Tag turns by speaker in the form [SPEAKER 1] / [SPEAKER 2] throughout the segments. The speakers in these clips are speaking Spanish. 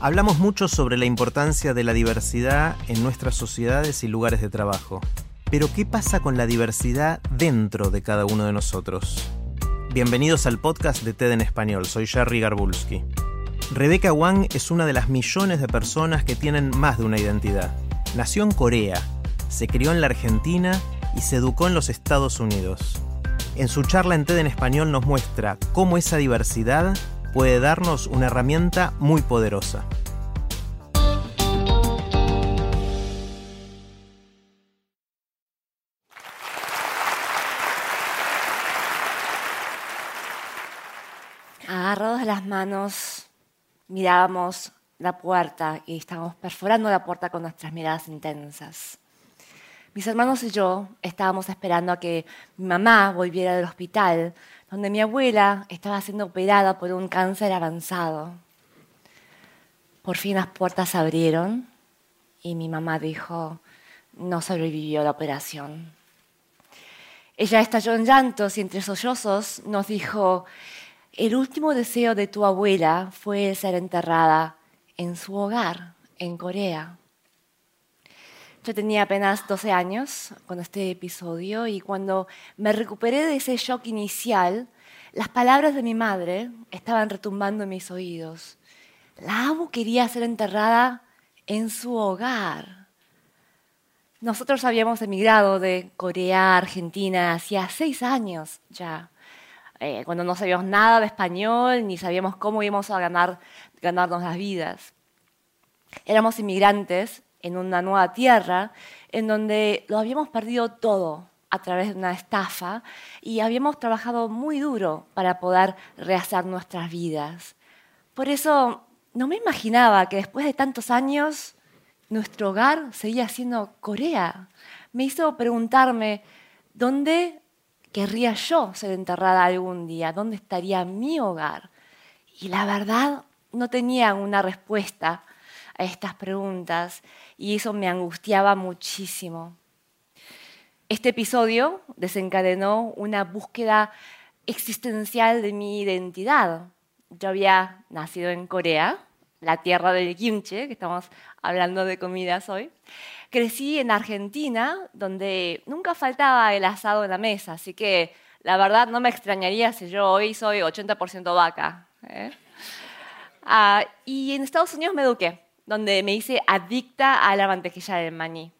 [SPEAKER 1] Hablamos mucho sobre la importancia de la diversidad en nuestras sociedades y lugares de trabajo. Pero ¿qué pasa con la diversidad dentro de cada uno de nosotros? Bienvenidos al podcast de TED en español. Soy Jerry Garbulski. Rebecca Wang es una de las millones de personas que tienen más de una identidad. Nació en Corea, se crió en la Argentina y se educó en los Estados Unidos. En su charla en TED en español nos muestra cómo esa diversidad puede darnos una herramienta muy poderosa.
[SPEAKER 2] Agarrados las manos, mirábamos la puerta y estábamos perforando la puerta con nuestras miradas intensas. Mis hermanos y yo estábamos esperando a que mi mamá volviera del hospital, donde mi abuela estaba siendo operada por un cáncer avanzado. Por fin las puertas se abrieron y mi mamá dijo, no sobrevivió la operación. Ella estalló en llantos y entre sollozos nos dijo, el último deseo de tu abuela fue ser enterrada en su hogar, en Corea. Yo tenía apenas 12 años con este episodio y cuando me recuperé de ese shock inicial, las palabras de mi madre estaban retumbando en mis oídos. La Abu quería ser enterrada en su hogar. Nosotros habíamos emigrado de Corea a Argentina hacía seis años ya, eh, cuando no sabíamos nada de español ni sabíamos cómo íbamos a ganar, ganarnos las vidas. Éramos inmigrantes en una nueva tierra en donde lo habíamos perdido todo a través de una estafa y habíamos trabajado muy duro para poder rehacer nuestras vidas. Por eso no me imaginaba que después de tantos años nuestro hogar seguía siendo Corea. Me hizo preguntarme dónde querría yo ser enterrada algún día, dónde estaría mi hogar. Y la verdad no tenía una respuesta a estas preguntas y eso me angustiaba muchísimo. Este episodio desencadenó una búsqueda existencial de mi identidad. Yo había nacido en Corea, la tierra del kimchi, que estamos hablando de comidas hoy. Crecí en Argentina, donde nunca faltaba el asado en la mesa, así que la verdad no me extrañaría si yo hoy soy 80% vaca. ¿eh? Ah, y en Estados Unidos me eduqué donde me hice adicta a la mantequilla del maní.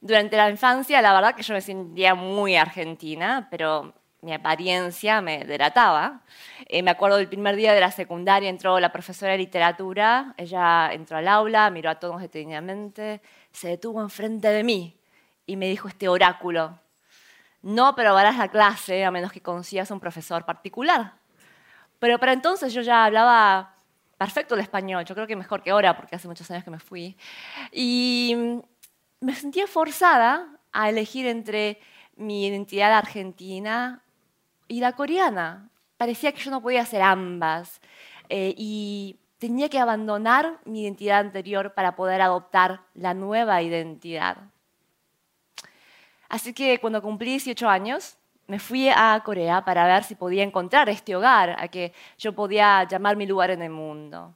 [SPEAKER 2] Durante la infancia, la verdad que yo me sentía muy argentina, pero mi apariencia me delataba. Eh, me acuerdo del primer día de la secundaria, entró la profesora de literatura, ella entró al aula, miró a todos detenidamente, se detuvo enfrente de mí y me dijo este oráculo, no aprobarás la clase a menos que consigas un profesor particular. Pero para entonces yo ya hablaba perfecto el español, yo creo que mejor que ahora, porque hace muchos años que me fui. Y me sentía forzada a elegir entre mi identidad argentina y la coreana. Parecía que yo no podía hacer ambas eh, y tenía que abandonar mi identidad anterior para poder adoptar la nueva identidad. Así que cuando cumplí 18 años, me fui a Corea para ver si podía encontrar este hogar a que yo podía llamar mi lugar en el mundo.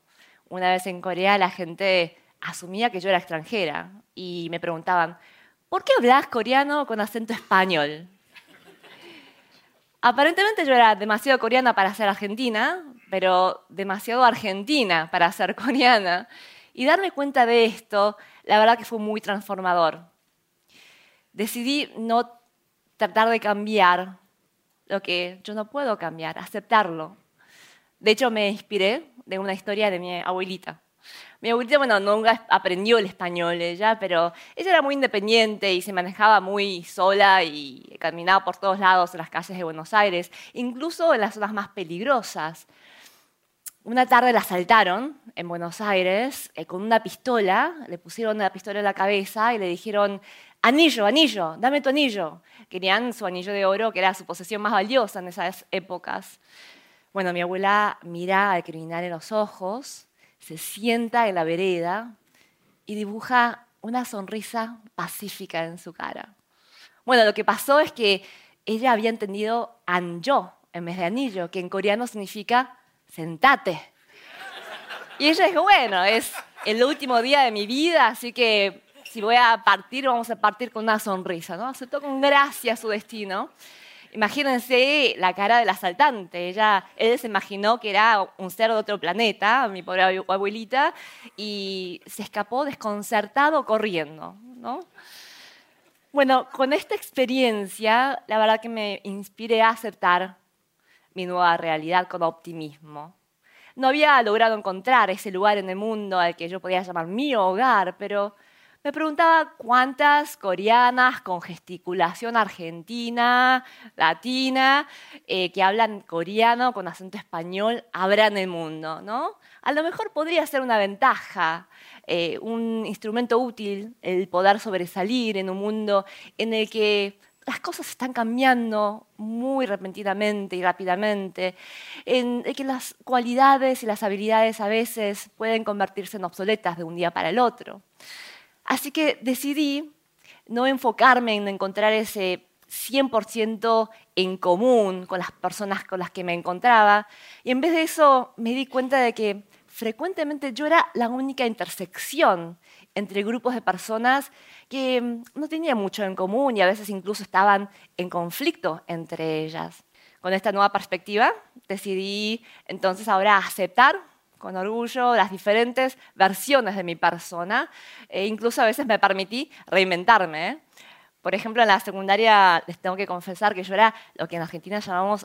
[SPEAKER 2] Una vez en Corea la gente asumía que yo era extranjera y me preguntaban, ¿por qué hablas coreano con acento español? Aparentemente yo era demasiado coreana para ser argentina, pero demasiado argentina para ser coreana. Y darme cuenta de esto, la verdad que fue muy transformador. Decidí no tratar de cambiar lo que yo no puedo cambiar, aceptarlo. De hecho, me inspiré de una historia de mi abuelita. Mi abuelita, bueno, nunca aprendió el español ella, pero ella era muy independiente y se manejaba muy sola y caminaba por todos lados en las calles de Buenos Aires, incluso en las zonas más peligrosas. Una tarde la asaltaron en Buenos Aires eh, con una pistola, le pusieron una pistola en la cabeza y le dijeron, anillo, anillo, dame tu anillo. Querían su anillo de oro, que era su posesión más valiosa en esas épocas. Bueno, mi abuela mira al criminal en los ojos, se sienta en la vereda y dibuja una sonrisa pacífica en su cara. Bueno, lo que pasó es que ella había entendido anjo en vez de anillo, que en coreano significa sentate. Y ella dijo, bueno, es el último día de mi vida, así que si voy a partir, vamos a partir con una sonrisa, ¿no? Aceptó con gracia su destino. Imagínense la cara del asaltante. Ella, él se imaginó que era un ser de otro planeta, mi pobre abuelita, y se escapó desconcertado corriendo. ¿no? Bueno, con esta experiencia, la verdad que me inspiré a aceptar mi nueva realidad con optimismo. No había logrado encontrar ese lugar en el mundo al que yo podía llamar mi hogar, pero me preguntaba cuántas coreanas con gesticulación argentina, latina, eh, que hablan coreano con acento español habrá en el mundo, ¿no? A lo mejor podría ser una ventaja, eh, un instrumento útil el poder sobresalir en un mundo en el que las cosas están cambiando muy repentinamente y rápidamente, en que las cualidades y las habilidades a veces pueden convertirse en obsoletas de un día para el otro. Así que decidí no enfocarme en encontrar ese 100% en común con las personas con las que me encontraba. Y en vez de eso me di cuenta de que frecuentemente yo era la única intersección entre grupos de personas que mm, no tenían mucho en común y a veces incluso estaban en conflicto entre ellas. Con esta nueva perspectiva decidí entonces ahora aceptar con orgullo las diferentes versiones de mi persona e incluso a veces me permití reinventarme. ¿eh? Por ejemplo, en la secundaria les tengo que confesar que yo era lo que en Argentina llamamos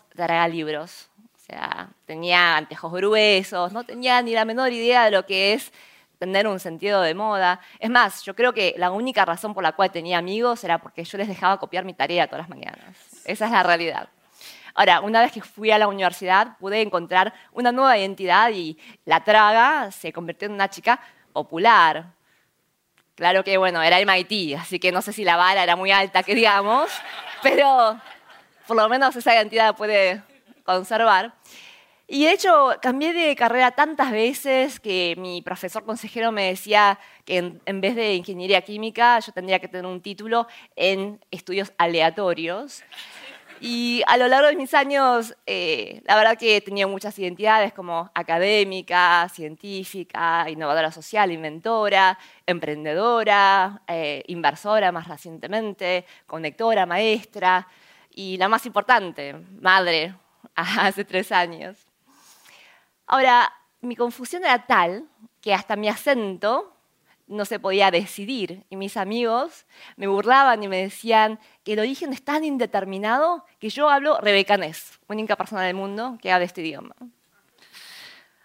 [SPEAKER 2] libros. O sea, tenía antejos gruesos, no tenía ni la menor idea de lo que es tener un sentido de moda. Es más, yo creo que la única razón por la cual tenía amigos era porque yo les dejaba copiar mi tarea todas las mañanas. Esa es la realidad. Ahora, una vez que fui a la universidad, pude encontrar una nueva identidad y la traga se convirtió en una chica popular. Claro que, bueno, era MIT, así que no sé si la vara era muy alta, que digamos, pero por lo menos esa identidad puede conservar. Y de hecho, cambié de carrera tantas veces que mi profesor consejero me decía que en, en, vez de ingeniería química yo tendría que tener un título en estudios aleatorios. Y a lo largo de mis años, eh, la verdad que he tenido muchas identidades como académica, científica, innovadora social, inventora, emprendedora, eh, inversora más recientemente, conectora, maestra y la más importante, madre, hace tres años. Ahora, mi confusión era tal que hasta mi acento no se podía decidir. Y mis amigos me burlaban y me decían que el origen es tan indeterminado que yo hablo rebecanés, única persona del mundo que habla este idioma.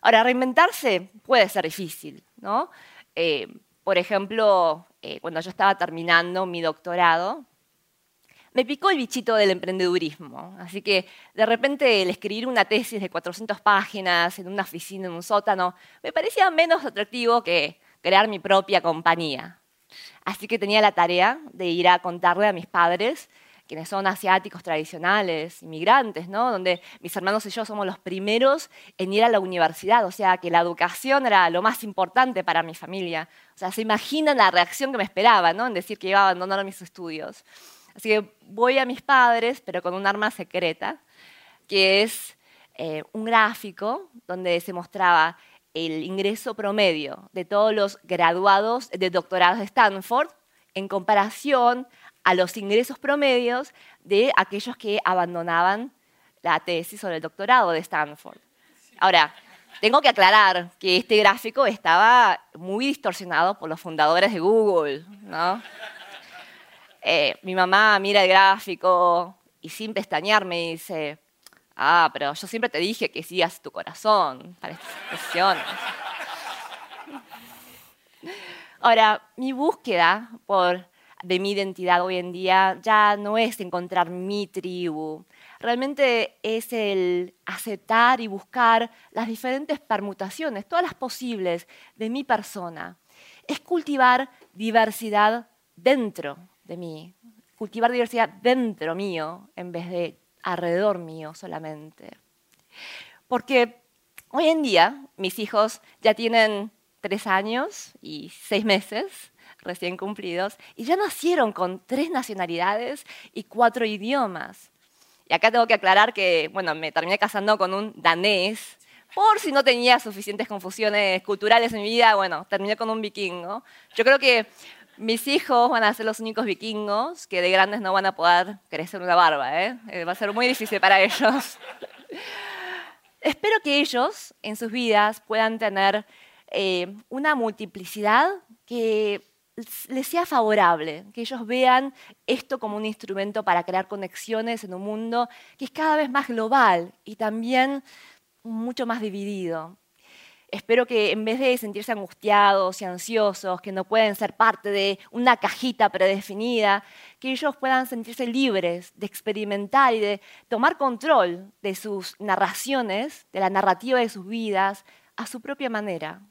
[SPEAKER 2] Ahora, reinventarse puede ser difícil, ¿no? Eh, por ejemplo, eh, cuando yo estaba terminando mi doctorado, me picó el bichito del emprendedurismo. Así que de repente el escribir una tesis de 400 páginas en una oficina, en un sótano, me parecía menos atractivo que crear mi propia compañía. Así que tenía la tarea de ir a contarle a mis padres, quienes son asiáticos tradicionales, inmigrantes, ¿no? donde mis hermanos y yo somos los primeros en ir a la universidad, o sea que la educación era lo más importante para mi familia. O sea, se imaginan la reacción que me esperaba ¿no? en decir que iba a abandonar mis estudios. Así que voy a mis padres, pero con un arma secreta, que es eh, un gráfico donde se mostraba el ingreso promedio de todos los graduados de doctorados de Stanford en comparación a los ingresos promedios de aquellos que abandonaban la tesis sobre el doctorado de Stanford. Ahora, tengo que aclarar que este gráfico estaba muy distorsionado por los fundadores de Google. Eh, mi mamá mira el gráfico y sin pestañear me dice, Ah, pero yo siempre te dije que sigas tu corazón para estas expresiones. Ahora, mi búsqueda por, de mi identidad hoy en día ya no es encontrar mi tribu. Realmente es el aceptar y buscar las diferentes permutaciones, todas las posibles de mi persona. Es cultivar diversidad dentro de mí, cultivar diversidad dentro mío en vez de alrededor mío solamente. Porque hoy en día mis hijos ya tienen tres años y seis meses recién cumplidos y ya nacieron con tres nacionalidades y cuatro idiomas. Y acá tengo que aclarar que, bueno, me terminé casando con un danés, por si no tenía suficientes confusiones culturales en mi vida, bueno, terminé con un vikingo. Yo creo que mis hijos van a ser los únicos vikingos que de grandes no van a poder crecer una barba, ¿eh? eh va a ser muy difícil para ellos. Espero que ellos en sus vidas puedan tener eh, una multiplicidad que les sea favorable, que ellos vean esto como un instrumento para crear conexiones en un mundo que es cada vez más global y también mucho más dividido. Espero que en vez de sentirse angustiados y ansiosos, que no pueden ser parte de una cajita predefinida, que ellos puedan sentirse libres de experimentar y de tomar control de sus narraciones, de la narrativa de sus vidas, a su propia manera,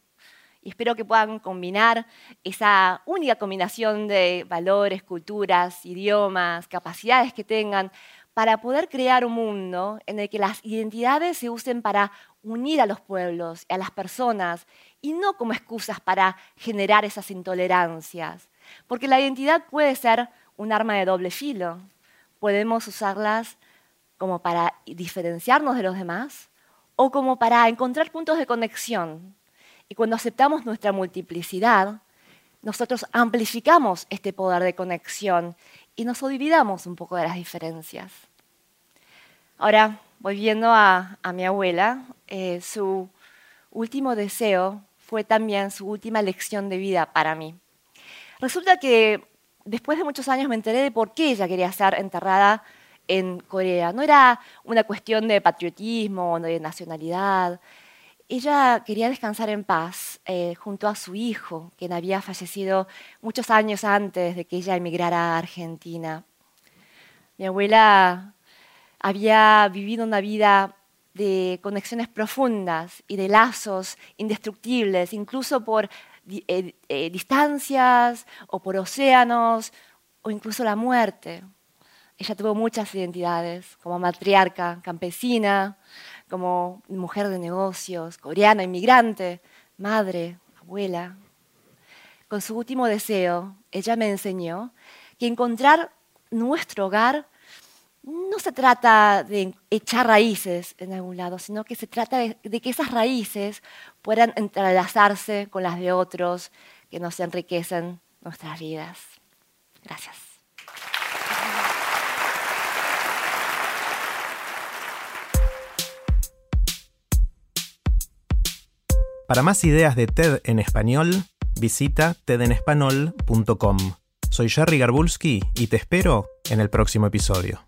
[SPEAKER 2] y espero que puedan combinar esa única combinación de valores, culturas, idiomas, capacidades que tengan para poder crear un mundo en el que las identidades se usen para unir a los pueblos, y a las personas, y no como excusas para generar esas intolerancias. Porque la identidad puede ser un arma de doble filo. Podemos usarlas como para diferenciarnos de los demás o como para encontrar puntos de conexión y cuando aceptamos nuestra multiplicidad, nosotros amplificamos este poder de conexión y nos olvidamos un poco de las diferencias. Ahora, volviendo a, mi abuela, eh, su último deseo fue también su última lección de vida para mí. Resulta que después de muchos años me enteré de por qué ella quería ser enterrada en Corea. No era una cuestión de patriotismo de nacionalidad, ella quería descansar en paz eh, junto a su hijo, quien había fallecido muchos años antes de que ella emigrara a Argentina. Mi abuela había vivido una vida de conexiones profundas y de lazos indestructibles, incluso por eh, eh, distancias o por océanos o incluso la muerte. Ella tuvo muchas identidades, como matriarca, campesina, como mujer de negocios, coreana, inmigrante, madre, abuela. Con su último deseo, ella me enseñó que encontrar nuestro hogar no se trata de echar raíces en algún lado, sino que se trata de, que esas raíces puedan entrelazarse con las de otros que nos enriquecen nuestras vidas. Gracias.
[SPEAKER 1] Para más ideas de TED en español, visita tedenespanol.com. Soy Jerry Garbulski y te espero en el próximo episodio.